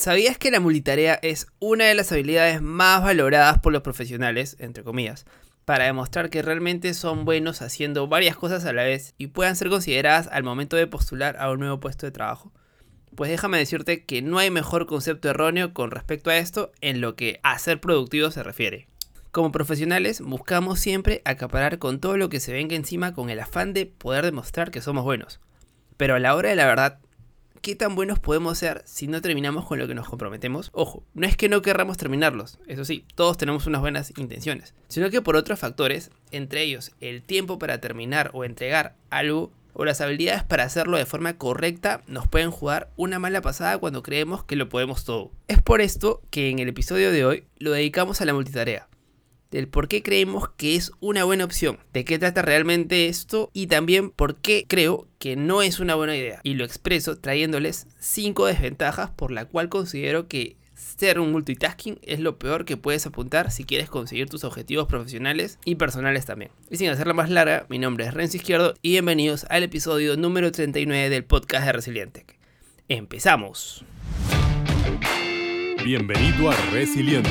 ¿Sabías que la multitarea es una de las habilidades más valoradas por los profesionales, entre comillas, para demostrar que realmente son buenos haciendo varias cosas a la vez y puedan ser consideradas al momento de postular a un nuevo puesto de trabajo? Pues déjame decirte que no hay mejor concepto erróneo con respecto a esto en lo que a ser productivo se refiere. Como profesionales buscamos siempre acaparar con todo lo que se venga encima con el afán de poder demostrar que somos buenos. Pero a la hora de la verdad, ¿qué tan buenos podemos ser si no terminamos con lo que nos comprometemos? Ojo, no es que no querramos terminarlos, eso sí, todos tenemos unas buenas intenciones, sino que por otros factores, entre ellos el tiempo para terminar o entregar algo o las habilidades para hacerlo de forma correcta nos pueden jugar una mala pasada cuando creemos que lo podemos todo. Es por esto que en el episodio de hoy lo dedicamos a la multitarea del por qué creemos que es una buena opción, de qué trata realmente esto y también por qué creo que no es una buena idea. Y lo expreso trayéndoles 5 desventajas por la cual considero que ser un multitasking es lo peor que puedes apuntar si quieres conseguir tus objetivos profesionales y personales también. Y sin hacerla más larga, mi nombre es Renzo Izquierdo y bienvenidos al episodio número 39 del podcast de Resiliente. ¡Empezamos! Bienvenido a Resiliente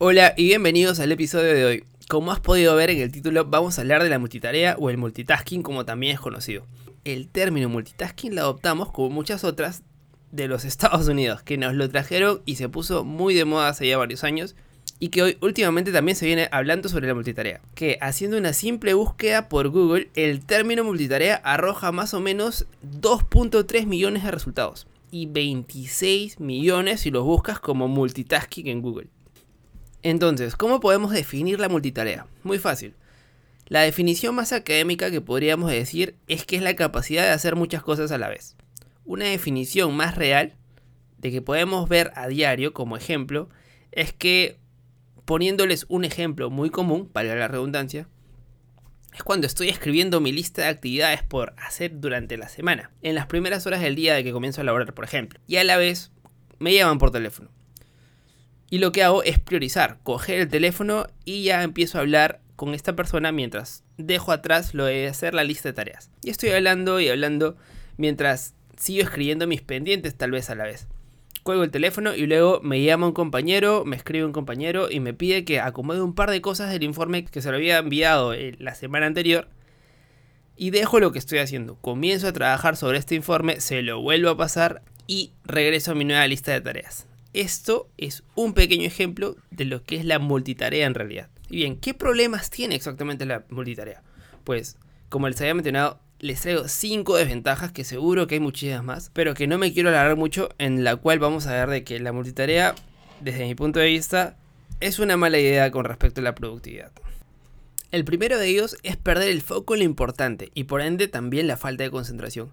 Hola y bienvenidos al episodio de hoy. Como has podido ver en el título, vamos a hablar de la multitarea o el multitasking como también es conocido. El término multitasking lo adoptamos como muchas otras de los Estados Unidos, que nos lo trajeron y se puso muy de moda hace ya varios años y que hoy últimamente también se viene hablando sobre la multitarea. Que haciendo una simple búsqueda por Google, el término multitarea arroja más o menos 2.3 millones de resultados y 26 millones si los buscas como multitasking en Google. Entonces, ¿cómo podemos definir la multitarea? Muy fácil. La definición más académica que podríamos decir es que es la capacidad de hacer muchas cosas a la vez. Una definición más real de que podemos ver a diario como ejemplo es que, poniéndoles un ejemplo muy común, para la redundancia, es cuando estoy escribiendo mi lista de actividades por hacer durante la semana, en las primeras horas del día de que comienzo a laborar, por ejemplo, y a la vez me llaman por teléfono. Y lo que hago es priorizar, coger el teléfono y ya empiezo a hablar con esta persona mientras dejo atrás lo de hacer la lista de tareas. Y estoy hablando y hablando mientras sigo escribiendo mis pendientes tal vez a la vez. Cuelgo el teléfono y luego me llama un compañero, me escribe un compañero y me pide que acomode un par de cosas del informe que se lo había enviado eh, la semana anterior. Y dejo lo que estoy haciendo. Comienzo a trabajar sobre este informe, se lo vuelvo a pasar y regreso a mi nueva lista de tareas. Esto es un pequeño ejemplo de lo que es la multitarea en realidad. Y bien, ¿qué problemas tiene exactamente la multitarea? Pues, como les había mencionado, les traigo 5 desventajas que seguro que hay muchísimas más, pero que no me quiero alargar mucho, en la cual vamos a ver de que la multitarea, desde mi punto de vista, es una mala idea con respecto a la productividad. El primero de ellos es perder el foco en lo importante y por ende también la falta de concentración.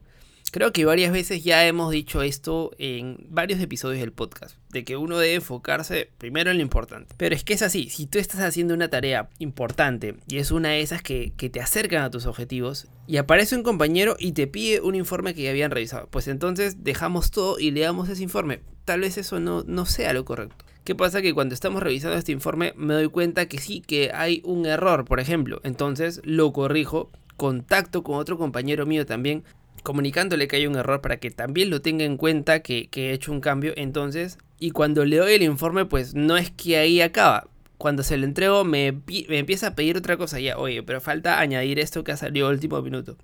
Creo que varias veces ya hemos dicho esto en varios episodios del podcast, de que uno debe enfocarse primero en lo importante. Pero es que es así, si tú estás haciendo una tarea importante y es una de esas que, te acercan a tus objetivos, y aparece un compañero y te pide un informe que ya habían revisado, pues entonces dejamos todo y leamos ese informe. Tal vez eso no, no sea lo correcto. ¿Qué pasa? Que cuando estamos revisando este informe me doy cuenta que sí, que hay un error, por ejemplo. Entonces lo corrijo, contacto con otro compañero mío también comunicándole que hay un error para que también lo tenga en cuenta que, he hecho un cambio. Entonces, y cuando le doy el informe, pues no es que ahí acaba. Cuando se lo entrego, me, empieza a pedir otra cosa ya. Oye, pero falta añadir esto que ha salido último minuto.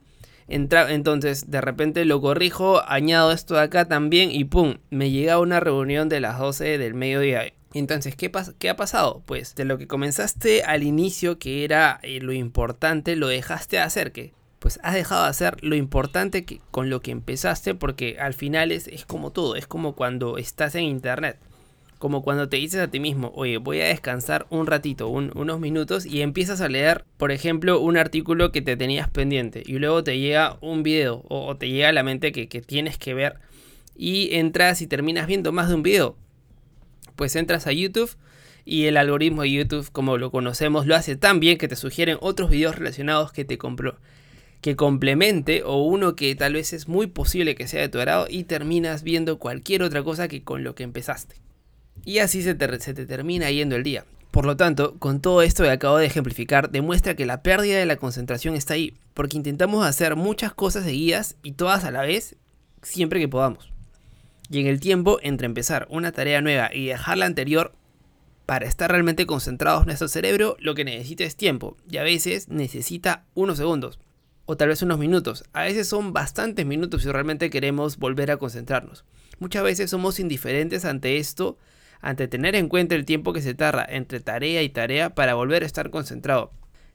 Entra, entonces, de repente lo corrijo, añado esto de acá también y pum, me llega una reunión de las 12 del mediodía. Entonces, ¿qué, ¿qué ha pasado? Pues de lo que comenzaste al inicio, que era eh, lo importante, lo dejaste de hacer, que pues has dejado de hacer lo importante que, con lo que empezaste porque al final es, es como todo, es como cuando estás en internet. Como cuando te dices a ti mismo, oye, voy a descansar un ratito, unos minutos, y empiezas a leer, por ejemplo, un artículo que te tenías pendiente, y luego te llega un video, o, te llega a la mente que, que tienes que ver, y entras y terminas viendo más de un video. Pues entras a YouTube y el algoritmo de YouTube, como lo conocemos, lo hace tan bien que te sugieren otros videos relacionados que te compro que complemente o uno que tal vez es muy posible que sea de tu agrado y terminas viendo cualquier otra cosa que con lo que empezaste. Y así se te, se te termina yendo el día. Por lo tanto, con todo esto que acabo de ejemplificar, demuestra que la pérdida de la concentración está ahí, porque intentamos hacer muchas cosas seguidas y todas a la vez, siempre que podamos. Y en el tiempo entre empezar una tarea nueva y dejar la anterior, para estar realmente concentrados nuestro cerebro, lo que necesita es tiempo, y a veces necesita unos segundos, o tal vez unos minutos. A veces son bastantes minutos si realmente queremos volver a concentrarnos. Muchas veces somos indiferentes ante esto, ante tener en cuenta el tiempo que se tarda entre tarea y tarea para volver a estar concentrado.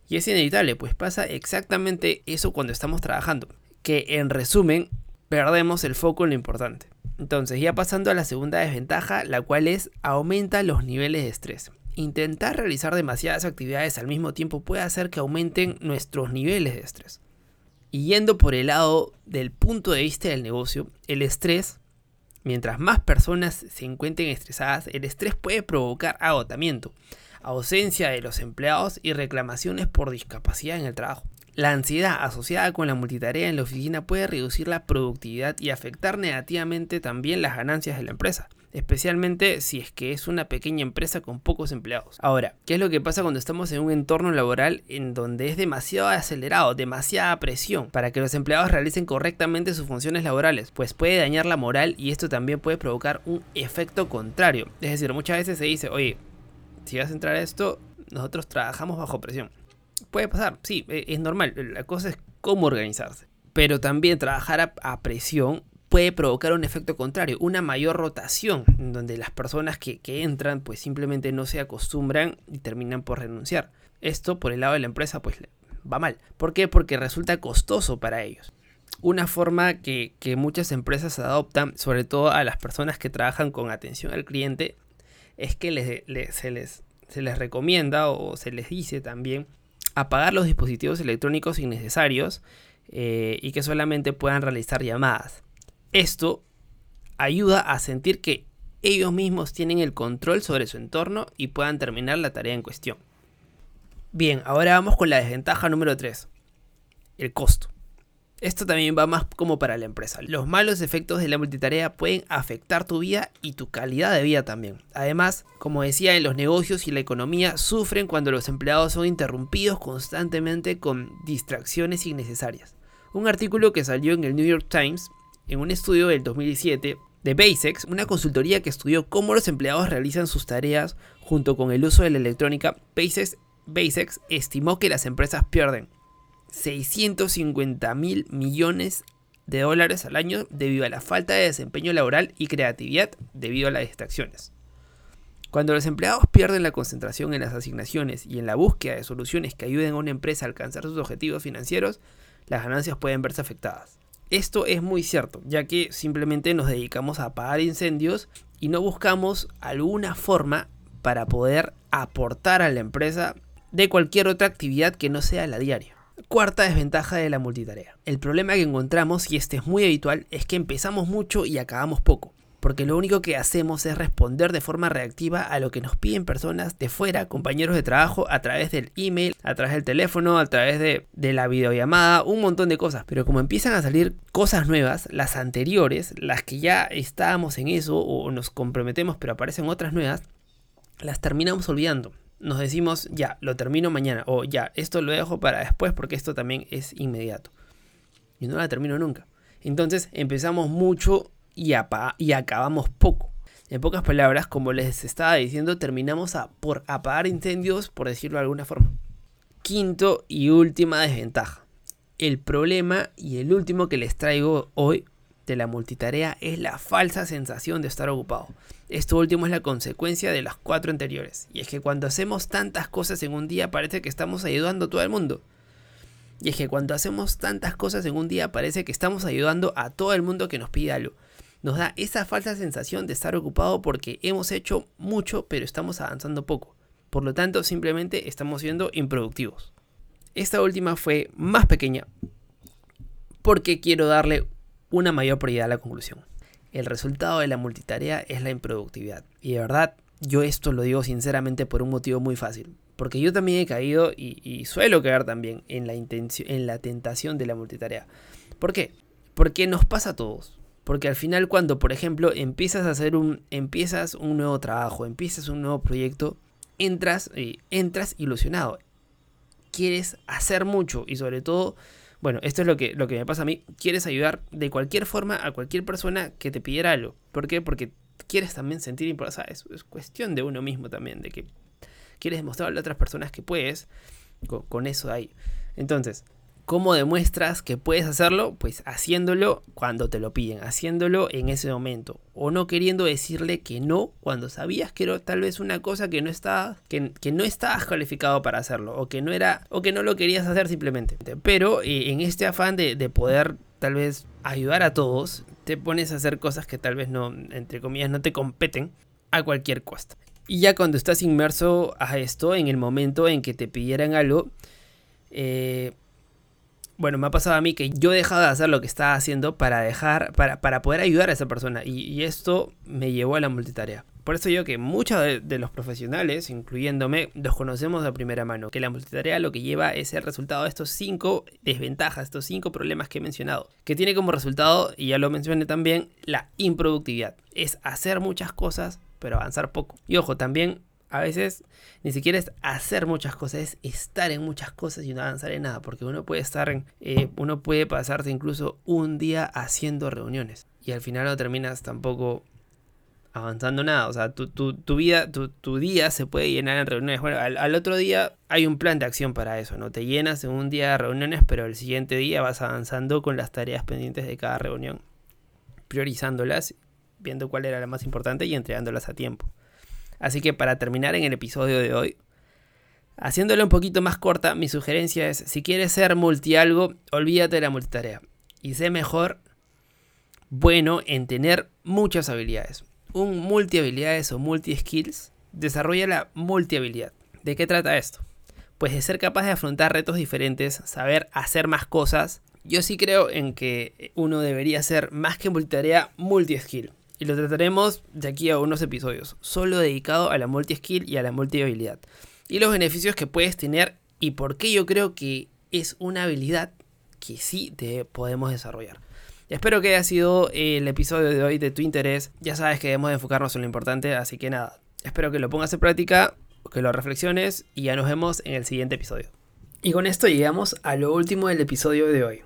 Y es inevitable, pues pasa exactamente eso cuando estamos trabajando, que en resumen perdemos el foco en lo importante. Entonces, ya pasando a la segunda desventaja, la cual es aumenta los niveles de estrés. Intentar realizar demasiadas actividades al mismo tiempo puede hacer que aumenten nuestros niveles de estrés. Y yendo por el lado del punto de vista del negocio, el estrés, mientras más personas se encuentren estresadas, el estrés puede provocar agotamiento, ausencia de los empleados y reclamaciones por discapacidad en el trabajo. La ansiedad asociada con la multitarea en la oficina puede reducir la productividad y afectar negativamente también las ganancias de la empresa, especialmente si es que es una pequeña empresa con pocos empleados. Ahora, ¿qué es lo que pasa cuando estamos en un entorno laboral en donde es demasiado acelerado, demasiada presión para que los empleados realicen correctamente sus funciones laborales? Pues puede dañar la moral y esto también puede provocar un efecto contrario. Es decir, muchas veces se dice, oye, si vas a entrar a esto, nosotros trabajamos bajo presión. Puede pasar, sí, e, es normal. La cosa es cómo organizarse. Pero también trabajar a, presión puede provocar un efecto contrario, una mayor rotación, donde las personas que, entran pues simplemente no se acostumbran y terminan por renunciar. Esto por el lado de la empresa pues va mal. ¿Por qué? Porque resulta costoso para ellos. Una forma que, muchas empresas adoptan, sobre todo a las personas que trabajan con atención al cliente, es que les, se, les, se les recomienda o se les dice también apagar los dispositivos electrónicos innecesarios eh, y que solamente puedan realizar llamadas. Esto ayuda a sentir que ellos mismos tienen el control sobre su entorno y puedan terminar la tarea en cuestión. Bien, ahora vamos con la desventaja número 3, el costo. Esto también va más como para la empresa. Los malos efectos de la multitarea pueden afectar tu vida y tu calidad de vida también. Además, como decía, en los negocios y la economía sufren cuando los empleados son interrumpidos constantemente con distracciones innecesarias. Un artículo que salió en el New York Times en un estudio del 2017 de Basics, una consultoría que estudió cómo los empleados realizan sus tareas junto con el uso de la electrónica, Basics, estimó que las empresas pierden 650 mil millones de dólares al año debido a la falta de desempeño laboral y creatividad debido a las distracciones. Cuando los empleados pierden la concentración en las asignaciones y en la búsqueda de soluciones que ayuden a una empresa a alcanzar sus objetivos financieros, las ganancias pueden verse afectadas. Esto es muy cierto, ya que simplemente nos dedicamos a apagar incendios y no buscamos alguna forma para poder aportar a la empresa de cualquier otra actividad que no sea la diaria. Cuarta desventaja de la multitarea. El problema que encontramos, y este es muy habitual, es que empezamos mucho y acabamos poco. Porque lo único que hacemos es responder de forma reactiva a lo que nos piden personas de fuera, compañeros de trabajo, a través del email, a través del teléfono, a través de, la videollamada, un montón de cosas. Pero como empiezan a salir cosas nuevas, las anteriores, las que ya estábamos en eso o nos comprometemos pero aparecen otras nuevas, las terminamos olvidando nos decimos, ya, lo termino mañana, o ya, esto lo dejo para después porque esto también es inmediato. Y no la termino nunca. Entonces empezamos mucho y, acabamos poco. En pocas palabras, como les estaba diciendo, terminamos por apagar incendios, por decirlo de alguna forma. Quinto y última desventaja. El problema y el último que les traigo hoy de la multitarea es la falsa sensación de estar ocupado. Esto último es la consecuencia de las cuatro anteriores. Y es que cuando hacemos tantas cosas en un día parece que estamos ayudando a todo el mundo. Y es que cuando hacemos tantas cosas en un día parece que estamos ayudando a todo el mundo que nos pide algo. Nos da esa falsa sensación de estar ocupado porque hemos hecho mucho pero estamos avanzando poco. Por lo tanto, simplemente estamos siendo improductivos. Esta última fue más pequeña porque quiero darle una mayor prioridad a la conclusión. El resultado de la multitarea es la improductividad. Y de verdad, yo esto lo digo sinceramente por un motivo muy fácil. Porque yo también he caído y, suelo caer también en la, en la tentación de la multitarea. ¿Por qué? Porque nos pasa a todos. Porque al final cuando, por ejemplo, empiezas a hacer un, empiezas un nuevo trabajo, empiezas un nuevo proyecto, entras, eh, entras ilusionado. Quieres hacer mucho y sobre todo, bueno, esto es lo que, lo que me pasa a mí, quieres ayudar de cualquier forma a cualquier persona que te pidiera algo. ¿Por qué? Porque quieres también sentir importancia. Es, es cuestión de uno mismo también, de que quieres demostrarle a otras personas que puedes con, con eso ahí. Entonces, ¿Cómo demuestras que puedes hacerlo? Pues haciéndolo cuando te lo piden, haciéndolo en ese momento. O no queriendo decirle que no cuando sabías que era tal vez una cosa que no estaba, que, no estabas calificado para hacerlo. O que no era. O que no lo querías hacer simplemente. Pero eh, en este afán de, de poder tal vez ayudar a todos, te pones a hacer cosas que tal vez no, entre comillas, no te competen a cualquier costa. Y ya cuando estás inmerso a esto, en el momento en que te pidieran algo, eh, bueno, me ha pasado a mí que yo he dejado de hacer lo que estaba haciendo para dejar, para, para poder ayudar a esa persona. Y, esto me llevó a la multitarea. Por eso yo que muchos de, los profesionales, incluyéndome, los conocemos de primera mano. Que la multitarea lo que lleva es el resultado de estos cinco desventajas, estos cinco problemas que he mencionado. Que tiene como resultado, y ya lo mencioné también, la improductividad. Es hacer muchas cosas, pero avanzar poco. Y ojo, también a veces ni siquiera es hacer muchas cosas, es estar en muchas cosas y no avanzar en nada, porque uno puede estar en, eh, uno puede pasarte incluso un día haciendo reuniones y al final no terminas tampoco avanzando nada, o sea, tu, tu, vida, tu, día se puede llenar en reuniones, bueno, al, al, otro día hay un plan de acción para eso, ¿no? Te llenas en un día de reuniones, pero el siguiente día vas avanzando con las tareas pendientes de cada reunión, priorizándolas, viendo cuál era la más importante y entregándolas a tiempo. Así que para terminar en el episodio de hoy, haciéndolo un poquito más corta, mi sugerencia es, si quieres ser multi algo, olvídate de la multitarea y sé mejor bueno en tener muchas habilidades. Un multi habilidades o multi skills desarrolla la multi habilidad. ¿De qué trata esto? Pues de ser capaz de afrontar retos diferentes, saber hacer más cosas. Yo sí creo en que uno debería ser más que multitarea, multi skill y lo trataremos de aquí a unos episodios, solo dedicado a la multi-skill y a la multi-habilidad. Y los beneficios que puedes tener y por qué yo creo que es una habilidad que sí te podemos desarrollar. Espero que haya sido el episodio de hoy de tu interés. Ya sabes que debemos enfocarnos en lo importante, así que nada, espero que lo pongas en práctica, que lo reflexiones y ya nos vemos en el siguiente episodio. Y con esto llegamos a lo último del episodio de hoy.